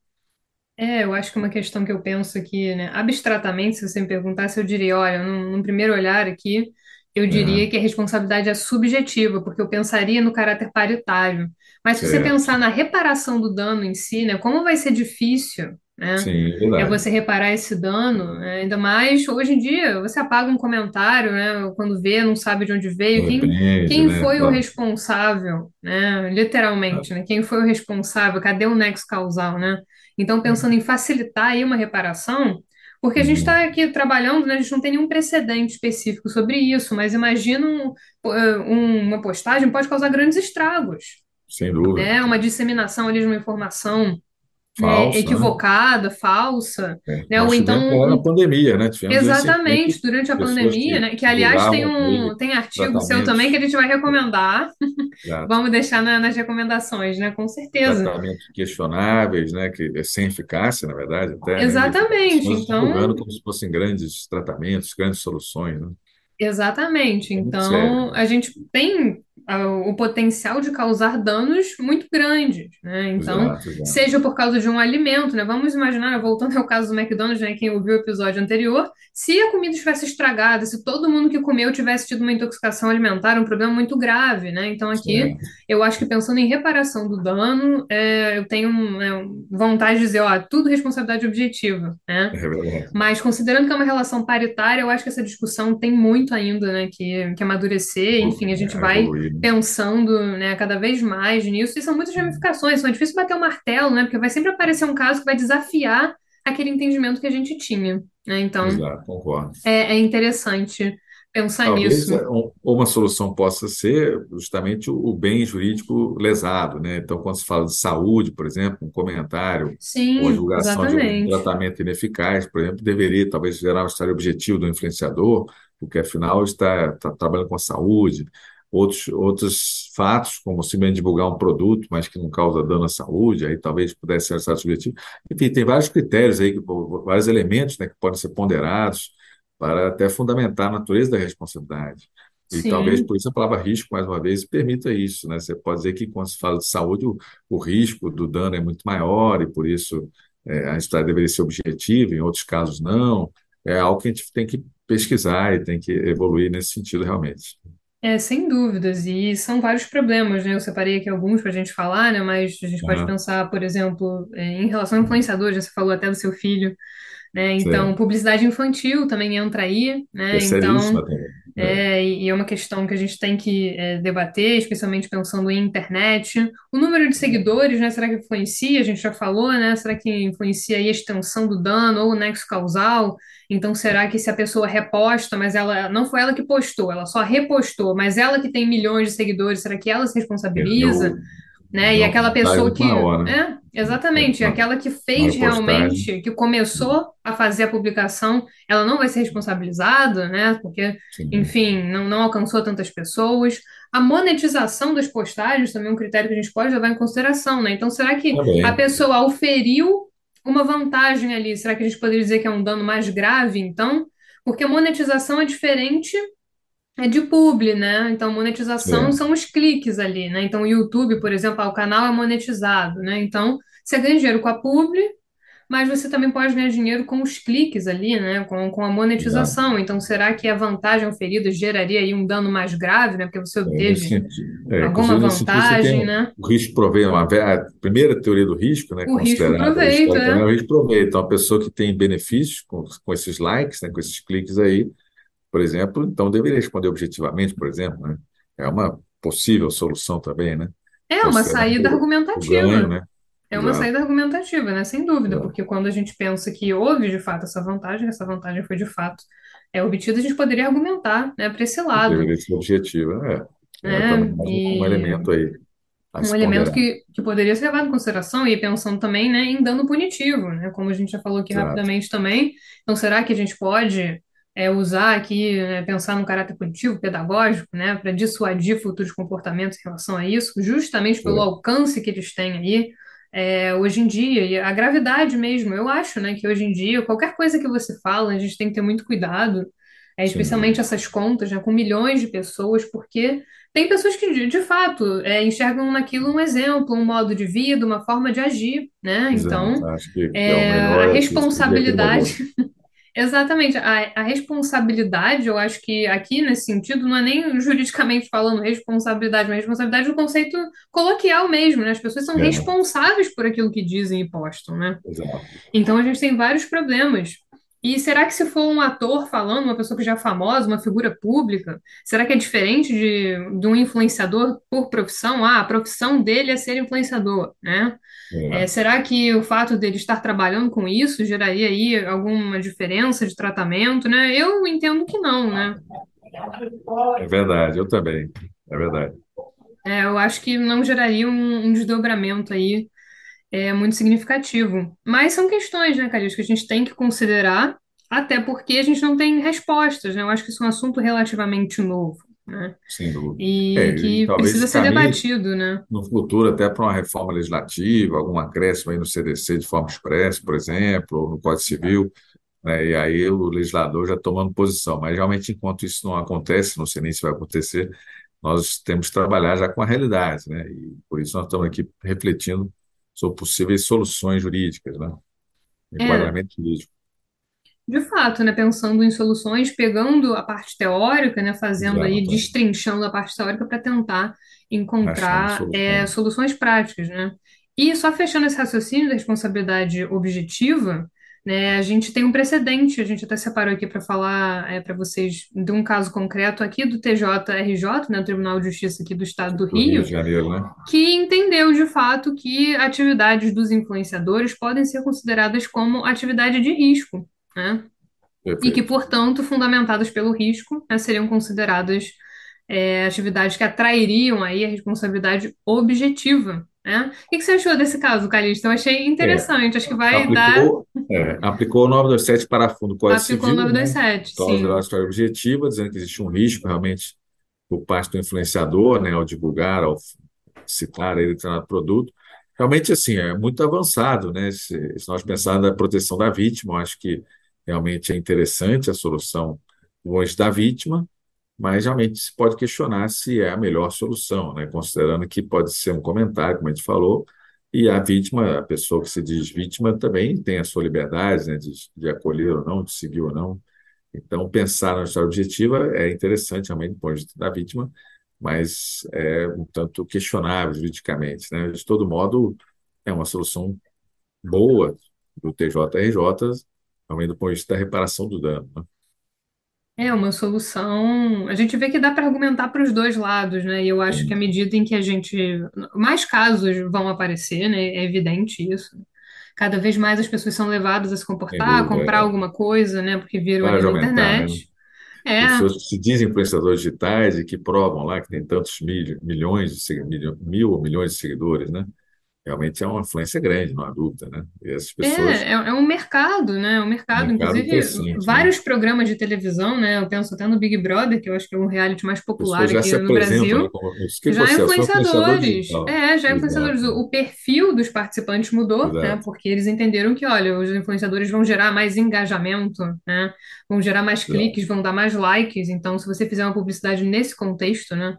É, eu acho que uma questão que eu penso aqui, né, abstratamente, se você me perguntasse, eu diria, olha, num, num primeiro olhar aqui, eu É, diria que a responsabilidade é subjetiva, porque eu pensaria no caráter paritário. Mas se você certo. pensar na reparação do dano em si, né, como vai ser difícil, né, Sim, é é verdade. você reparar esse dano, né, ainda mais hoje em dia, você apaga um comentário, né, quando vê, não sabe de onde De veio, quem, repente, quem né? foi o Claro. responsável, né, literalmente, né, quem foi o responsável, cadê o nexo causal, né? Então, pensando É. em facilitar aí uma reparação, porque a gente está Uhum. aqui trabalhando, né, a gente não tem nenhum precedente específico sobre isso, mas imagina um- um- uma postagem pode causar grandes estragos, Sem dúvida. né? Uma disseminação ali de uma informação né? equivocada, falsa, É, né? Ou então agora na pandemia, né? Tivemos Exatamente, durante a pandemia, que né? Que aliás tem um tem artigo seu também que a gente vai recomendar. Vamos deixar na- nas recomendações, né? Com certeza. tratamentos questionáveis, né? Que é sem eficácia, na verdade, até, né? Exatamente. divulgando Então, como se fossem grandes tratamentos, grandes soluções, né? Exatamente. Então, a gente tem. O potencial de causar danos muito grandes, né? Então, exato, exato. seja por causa de um alimento, né? Vamos imaginar, voltando ao caso do McDonald's, né? Quem ouviu o episódio anterior, se a comida estivesse estragada, se todo mundo que comeu tivesse tido uma intoxicação alimentar, um problema muito grave, né? Então, aqui, Certo. eu acho que pensando em reparação do dano, é, eu tenho né, vontade de dizer, ó, tudo responsabilidade objetiva, né? É. Mas considerando que é uma relação paritária, eu acho que essa discussão tem muito ainda, né, que, que amadurecer. Enfim, a gente É, vai evoluir, né? Pensando, né, cada vez mais nisso. E são muitas ramificações, são difícil bater o martelo, né, porque vai sempre aparecer um caso que vai desafiar aquele entendimento que a gente tinha, né? Então, Exato, concordo. é, é interessante pensar Talvez nisso. é, um- uma solução possa ser justamente o bem jurídico lesado, né? Então, quando se fala de saúde, por exemplo, um comentário ou a Sim, divulgação de um exatamente. tratamento ineficaz, por exemplo, deveria talvez gerar um estágio objetivo do influenciador, porque afinal está, está trabalhando com a saúde. Outros, outros fatos, como simplesmente divulgar um produto, mas que não causa dano à saúde, aí talvez pudesse ser um estágio objetivo. Enfim, tem vários critérios aí, vários elementos, né, que podem ser ponderados para até fundamentar a natureza da responsabilidade. E talvez Sim. por isso a palavra risco, mais uma vez, permita isso, né? Você pode dizer que quando se fala de saúde, o, o risco do dano é muito maior e por isso é, a história deveria ser objetiva, em outros casos não. É algo que a gente tem que pesquisar e tem que evoluir nesse sentido realmente. É, sem dúvidas, e são vários problemas, né? Eu separei aqui alguns para a gente falar, né? Mas a gente pode pensar, por exemplo, é, em relação a influenciadores, já você falou até do seu filho, né? Então, Certo. publicidade infantil também entra aí, É né? Então, seríssima também. É, é, e é uma questão que a gente tem que é, debater, especialmente pensando em internet. O número de seguidores, né? Será que influencia? A gente já falou, né? Será que influencia aí a extensão do dano ou o nexo causal? Então, será que se a pessoa reposta, mas ela não foi ela que postou, ela só repostou, mas ela que tem milhões de seguidores, será que ela se é, responsabiliza? Né? E deu uma aquela vantagem pessoa que, é, exatamente, aquela que fez realmente, que começou a fazer a publicação, ela não vai ser responsabilizada, né? Porque, Sim. enfim, não, não alcançou tantas pessoas. A monetização das postagens também é um critério que a gente pode levar em consideração, né? Então, será que a Também. pessoa auferiu uma vantagem ali? Será que a gente poderia dizer que é um dano mais grave, então? Porque a monetização é diferente é de publi, né? Então, monetização É. são os cliques ali, né? Então, o YouTube, por exemplo, ah, o canal é monetizado, né? Então, você ganha dinheiro com a publi, mas você também pode ganhar dinheiro com os cliques ali, né? Com, com a Exato. monetização. Então, será que a vantagem oferida geraria aí um dano mais grave, né? Porque você É, nesse obteve sentido, é, alguma inclusive, nesse sentido, você tem vantagem, um- né? o risco proveito, uma, ve- a primeira teoria do risco, né, O risco considerada proveito, historicamente, é é. o risco proveito. Então, a pessoa que tem benefícios com, com esses likes, né, com esses cliques aí, por exemplo, então deveria responder objetivamente, por exemplo, né? É uma possível solução também, né? É uma Considerando saída o, o ganho, argumentativa. né? É uma Exato, saída argumentativa, né? Sem dúvida, exato. porque quando a gente pensa que houve de fato essa vantagem, essa vantagem foi de fato é obtida, a gente poderia argumentar, né, para esse lado, Deveria ser objetivo. É, é né? mais um, E elemento aí um elemento que, que poderia ser levado em consideração e pensando também, né, em dano punitivo, né? Como a gente já falou aqui Exato. rapidamente também. Então, será que a gente pode é, usar aqui, né, pensar no caráter punitivo, pedagógico, né, para dissuadir futuros comportamentos em relação a isso, justamente pelo É, alcance que eles têm aí é, hoje em dia e a gravidade mesmo. Eu acho, né, que hoje em dia qualquer coisa que você fala, a gente tem que ter muito cuidado. É, especialmente essas contas, né, com milhões de pessoas, porque tem pessoas que, de, de fato, é, enxergam naquilo um exemplo, um modo de vida, uma forma de agir, né? Exato. Então, Acho que, que é é, a é responsabilidade. exatamente, a, a responsabilidade, eu acho que aqui nesse sentido, não é nem juridicamente falando responsabilidade, mas responsabilidade é um conceito coloquial mesmo, né? As pessoas são É, responsáveis por aquilo que dizem e postam, né? exato. Então a gente tem vários problemas. E será que se for um ator falando, uma pessoa que já é famosa, uma figura pública, será que é diferente de, de um influenciador por profissão? Ah, a profissão dele é ser influenciador, né? É, É, será que o fato dele estar trabalhando com isso geraria aí alguma diferença de tratamento, né? Eu entendo que não, né? é verdade, eu também. É verdade. É, eu acho que não geraria um, um desdobramento aí é muito significativo. Mas são questões, né, Calixto, que a gente tem que considerar, até porque a gente não tem respostas, né? Eu acho que isso é um assunto relativamente novo, né? Sem dúvida. É, E e que talvez precisa se ser debatido, né? no futuro até para uma reforma legislativa, algum acréscimo aí no CDC de forma expressa, por exemplo, ou no Código Civil, né? E aí o legislador já tomando posição. Mas realmente, enquanto isso não acontece, não sei nem se vai acontecer, nós temos que trabalhar já com a realidade, né? E por isso nós estamos aqui refletindo sobre possíveis soluções jurídicas, né? É, Enquadramento jurídico. de fato, né, pensando em soluções, pegando a parte teórica, né, fazendo aí, Exato. destrinchando a parte teórica para tentar encontrar é, soluções. soluções práticas, né? E só fechando esse raciocínio da responsabilidade objetiva, né, a gente tem um precedente, a gente até separou aqui para falar para vocês de um caso concreto aqui do TJRJ, né, o Tribunal de Justiça aqui do Estado do Do Rio Rio, de Janeiro, né? que entendeu de fato que atividades dos influenciadores podem ser consideradas como atividade de risco, né? E que, portanto, fundamentadas pelo risco, né, seriam consideradas é, atividades que atrairiam aí a responsabilidade objetiva, né? O que você achou desse caso, Calixto? Eu achei É, interessante, acho que vai dar. aplicou, é, aplicou o 927 parágrafo do Código Aplicou o Civil, né? 927, Cláusula de sim. história objetiva, dizendo que existe um risco realmente por parte do influenciador, né, ao divulgar, ao citar aí determinado produto. Realmente, assim, é muito avançado, né? Se, se nós pensarmos na proteção da vítima, eu acho que realmente é interessante a solução longe da vítima, mas realmente se pode questionar se é a melhor solução, né? Considerando que pode ser um comentário, como a gente falou, e a vítima, a pessoa que se diz vítima, também tem a sua liberdade, né, de, de acolher ou não, de seguir ou não. Então, pensar na história objetiva é interessante realmente do ponto de vista da vítima, mas é um tanto questionável juridicamente, né? De todo modo, é uma solução boa do TJRJ, realmente do ponto de vista da reparação do dano, né? É uma solução. A gente vê que dá para argumentar para os dois lados, né? E eu acho que à medida em que a gente. Mais casos vão aparecer, né? É evidente isso. Cada vez mais as pessoas são levadas a se comportar, a comprar É. alguma coisa, né? Porque viram Para ali de na aumentar, né? internet. É, Pessoas que se dizem influenciadores digitais e que provam lá que tem tantos mil, milhões de segui- milho- mil ou milhões de seguidores, né? Realmente é uma influência grande, não há dúvida, né? E essas é, pessoas, é, é um mercado, né? É um mercado, mercado inclusive né? vários programas de televisão, né? Eu penso até no Big Brother, que eu acho que é um reality mais popular aqui no né? Brasil. Como, o que Já você é? Influenciadores, digital. é, já influenciadores. O o perfil dos participantes mudou, né? exato, Porque eles entenderam que, olha, os influenciadores vão gerar mais engajamento, né? Vão gerar mais exato. cliques, vão dar mais likes. Então, se você fizer uma publicidade nesse contexto, né?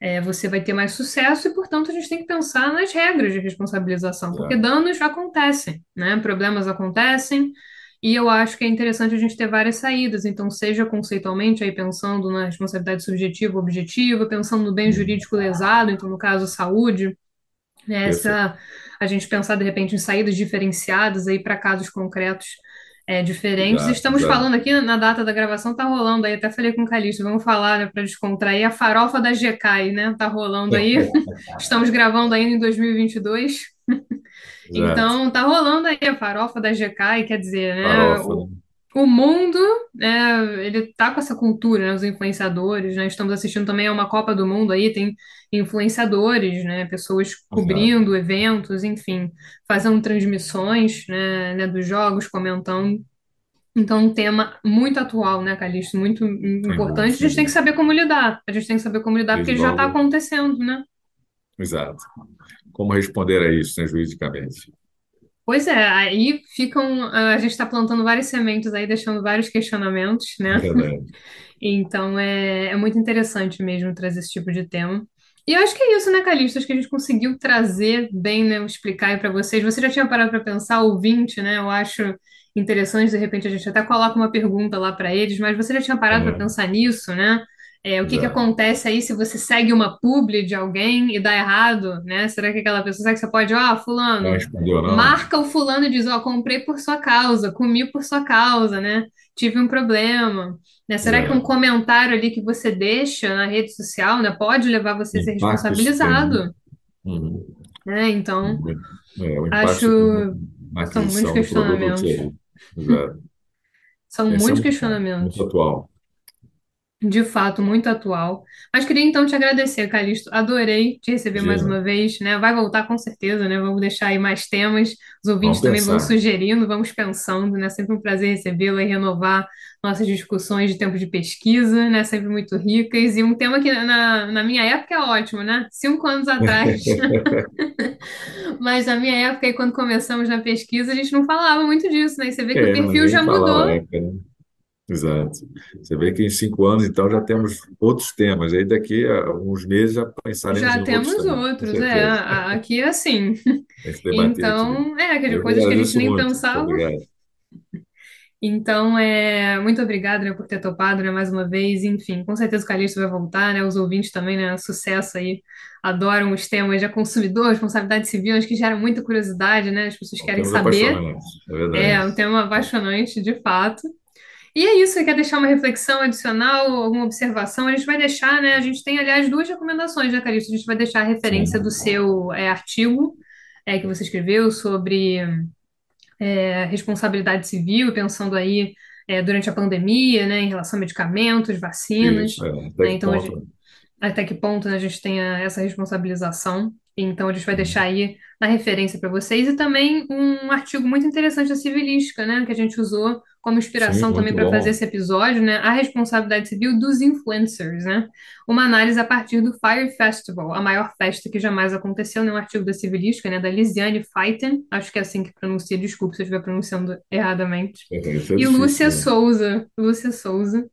É, você vai ter mais sucesso e, portanto, a gente tem que pensar nas regras de responsabilização, porque danos acontecem, né? Problemas acontecem. E eu acho que é interessante a gente ter várias saídas, então, seja conceitualmente aí pensando na responsabilidade subjetiva, objetiva, pensando no bem Hum, jurídico lesado, então, no caso, saúde, né, essa, a gente pensar de repente em saídas diferenciadas aí para casos concretos é, diferentes. Exato, Estamos exato. falando aqui na data da gravação, tá rolando aí, até falei com o Calixto, vamos falar, né, para descontrair a farofa da GK, né? Tá rolando aí. Estamos gravando ainda em 2022. Exato. Então, tá rolando aí a farofa da GK, quer dizer, né, Farofa, o, né? O mundo, né, ele tá com essa cultura, né, os influenciadores, né, estamos assistindo também a uma Copa do Mundo aí, tem influenciadores, né, pessoas Exato. cobrindo eventos, enfim, fazendo transmissões, né, né, dos jogos, comentando. Então, um tema muito atual, né, Calixto, muito importante. A gente tem que saber como lidar. A gente tem que saber como lidar, porque já está acontecendo, né? Exato. Como responder a isso, né, juridicamente? Pois é, aí ficam. A gente está plantando várias sementes aí, deixando vários questionamentos, É né? verdade. Então é, é muito interessante mesmo trazer esse tipo de tema. E eu acho que é isso, né, Calixto? Acho que a gente conseguiu trazer bem, né, explicar aí para vocês. Você já tinha parado para pensar, ouvinte, né? Eu acho interessante, de repente, a gente até coloca uma pergunta lá para eles, mas você já tinha parado para É, pensar nisso, né? É, o que que acontece aí se você segue uma publi de alguém e dá errado, né? Será que aquela pessoa, será que você pode, ó, Não fulano, não? marca o fulano e diz, ó, comprei por sua causa, comi por sua causa, né? Tive um problema né? Será que um comentário ali que você deixa na rede social, né, pode levar você a ser responsabilizado, Uhum. né? Então, É, acho são muitos questionamentos. serviço. Exato. São Esse é muitos muito bom, muito questionamentos. atual. De fato, muito atual. Mas queria então te agradecer, Calixto. Adorei te receber mais uma vez, né? Vai voltar com certeza, né? Vamos deixar aí mais temas. Os ouvintes Vamos também vão pensar. sugerindo, vamos pensando, né? Sempre um prazer recebê-lo e renovar nossas discussões de tempo de pesquisa, né? Sempre muito ricas. E um tema que na, na minha época é ótimo, né? Cinco anos atrás. Mas na minha época, aí, quando começamos na pesquisa, a gente não falava muito disso, né? E você vê que o É, perfil ninguém já falava mudou época, né? Exato. Você vê que em cinco anos, então, já temos outros temas. Aí daqui a uns meses já pensaremos Já em outros temos também, com outros, é, certeza. a- a- aqui é assim. Debater aqui. Então, é, que de Eu que coisas que a gente agradeço nem muito. Muito pensava. obrigado. Então, é, muito obrigada, né, por ter topado, né, mais uma vez. Enfim, com certeza o Calixto vai voltar, né, os ouvintes também, né, sucesso aí, adoram os temas de consumidor, responsabilidade civil, acho que gera muita curiosidade, né, as pessoas São querem temas saber. apaixonantes, é É verdade. um tema apaixonante, de fato. E é isso, você quer deixar uma reflexão adicional, alguma observação? A gente vai deixar, né, a gente tem, aliás, duas recomendações, né, Calixto? A gente vai deixar a referência do seu é, artigo é, que você escreveu sobre é, responsabilidade civil, pensando aí é, durante a pandemia, né, em relação a medicamentos, vacinas, isso. É. Até né, que então gente, ponto? até que ponto, né, a gente tem a- essa responsabilização. Então a gente vai deixar aí na referência para vocês. E também um artigo muito interessante da Civilística, né, que a gente usou como Sim, inspiração também para fazer esse episódio, né, a responsabilidade civil dos influencers, né, uma análise a partir do Fire Festival, a maior festa que jamais aconteceu, né, um artigo da Civilística, né, da Lisiane Feiten, acho que é assim que pronuncia, desculpe se eu estiver pronunciando erradamente, É, é e difícil, Lúcia né? Souza, Lúcia Souza,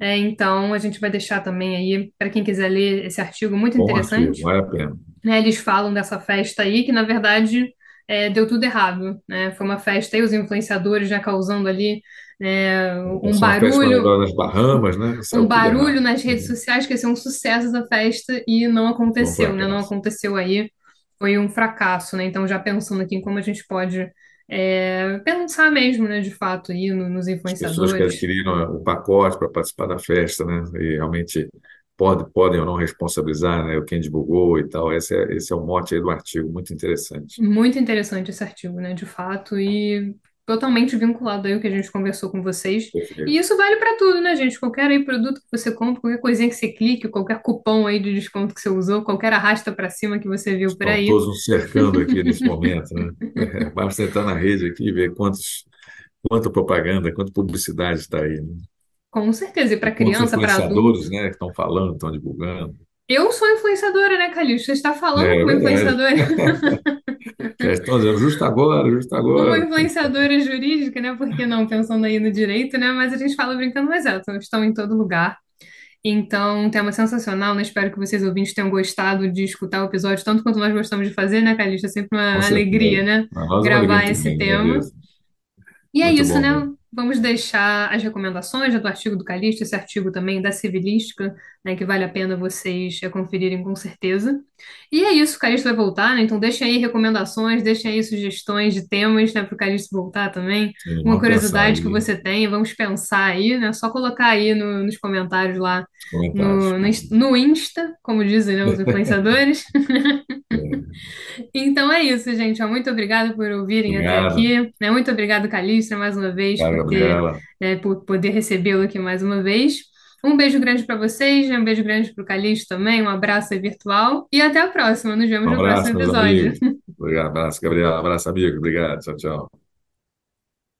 é, então, a gente vai deixar também aí, para quem quiser ler esse artigo, muito Bom artigo, interessante. vale a pena. né? Eles falam dessa festa aí, que na verdade é, deu tudo errado. Né? Foi uma festa aí, os influenciadores já causando ali Vai um uma festa barulho, nas Bahamas, né? E um barulho nas redes sociais que ia ser um sucesso da festa e não aconteceu, né? Não aconteceu aí, foi um fracasso, né? Então, já pensando aqui em como a gente pode é, pensar mesmo, né, de fato, aí no- nos As pessoas que influenciadores. adquiriram o pacote para participar da festa, né? E realmente pode, podem ou não responsabilizar, né? Quem divulgou e tal. Esse é, esse é o mote aí do artigo, muito interessante. Muito interessante esse artigo, né, de fato, e totalmente vinculado aí ao que a gente conversou com vocês. E isso vale para tudo, né, gente? Qualquer aí produto que você compra, qualquer coisinha que você clique, qualquer cupom aí de desconto que você usou, qualquer arrasta para cima que você viu por aí, todos nos cercando aqui nesse momento, né? Basta entrar na rede aqui e ver quantos, quanta propaganda, quanta publicidade está aí, né? com certeza, e para criança, para adulto. influenciadores, né, que estão falando, estão divulgando. Eu sou influenciadora, né, Calixto? Você está falando É como verdade. influenciadora, Já estão dizendo justo agora, justo como agora. influenciadora jurídica, né? Por que não pensando aí no direito, né? Mas a gente fala brincando, mas é, estão em todo lugar. Então, um tema sensacional, né? Espero que vocês ouvintes tenham gostado de escutar o episódio, tanto quanto nós gostamos de fazer, né, Calista? É sempre Com uma alegria, certeza. né? Para nós é uma alegria Gravar esse também, tema. agradeço. E é Muito isso, bom né? mesmo. Vamos deixar as recomendações do artigo do Calixto, esse artigo também da Civilística, né, que vale a pena vocês é, conferirem com certeza. E é isso, o Calixto vai voltar, né? Então deixem aí recomendações, deixem aí sugestões de temas, né, para o Calixto voltar também. Sim, Uma curiosidade que você tenha, vamos pensar aí, né? Só colocar aí no- nos comentários lá. No, no, Inst- no Insta, como dizem, né, os influenciadores. É, Então é isso, gente. Muito obrigada por ouvirem até aqui. né? Muito obrigado, Calixto, mais uma vez, por ter, né, por poder recebê-lo aqui mais uma vez. Um beijo grande para vocês, né? Um beijo grande para o Calixto também, um abraço virtual e até a próxima. Nos vemos Um no próximo abraço, episódio. Obrigado, abraço, Gabriela. Abraço, amigo. Obrigado. Tchau, tchau.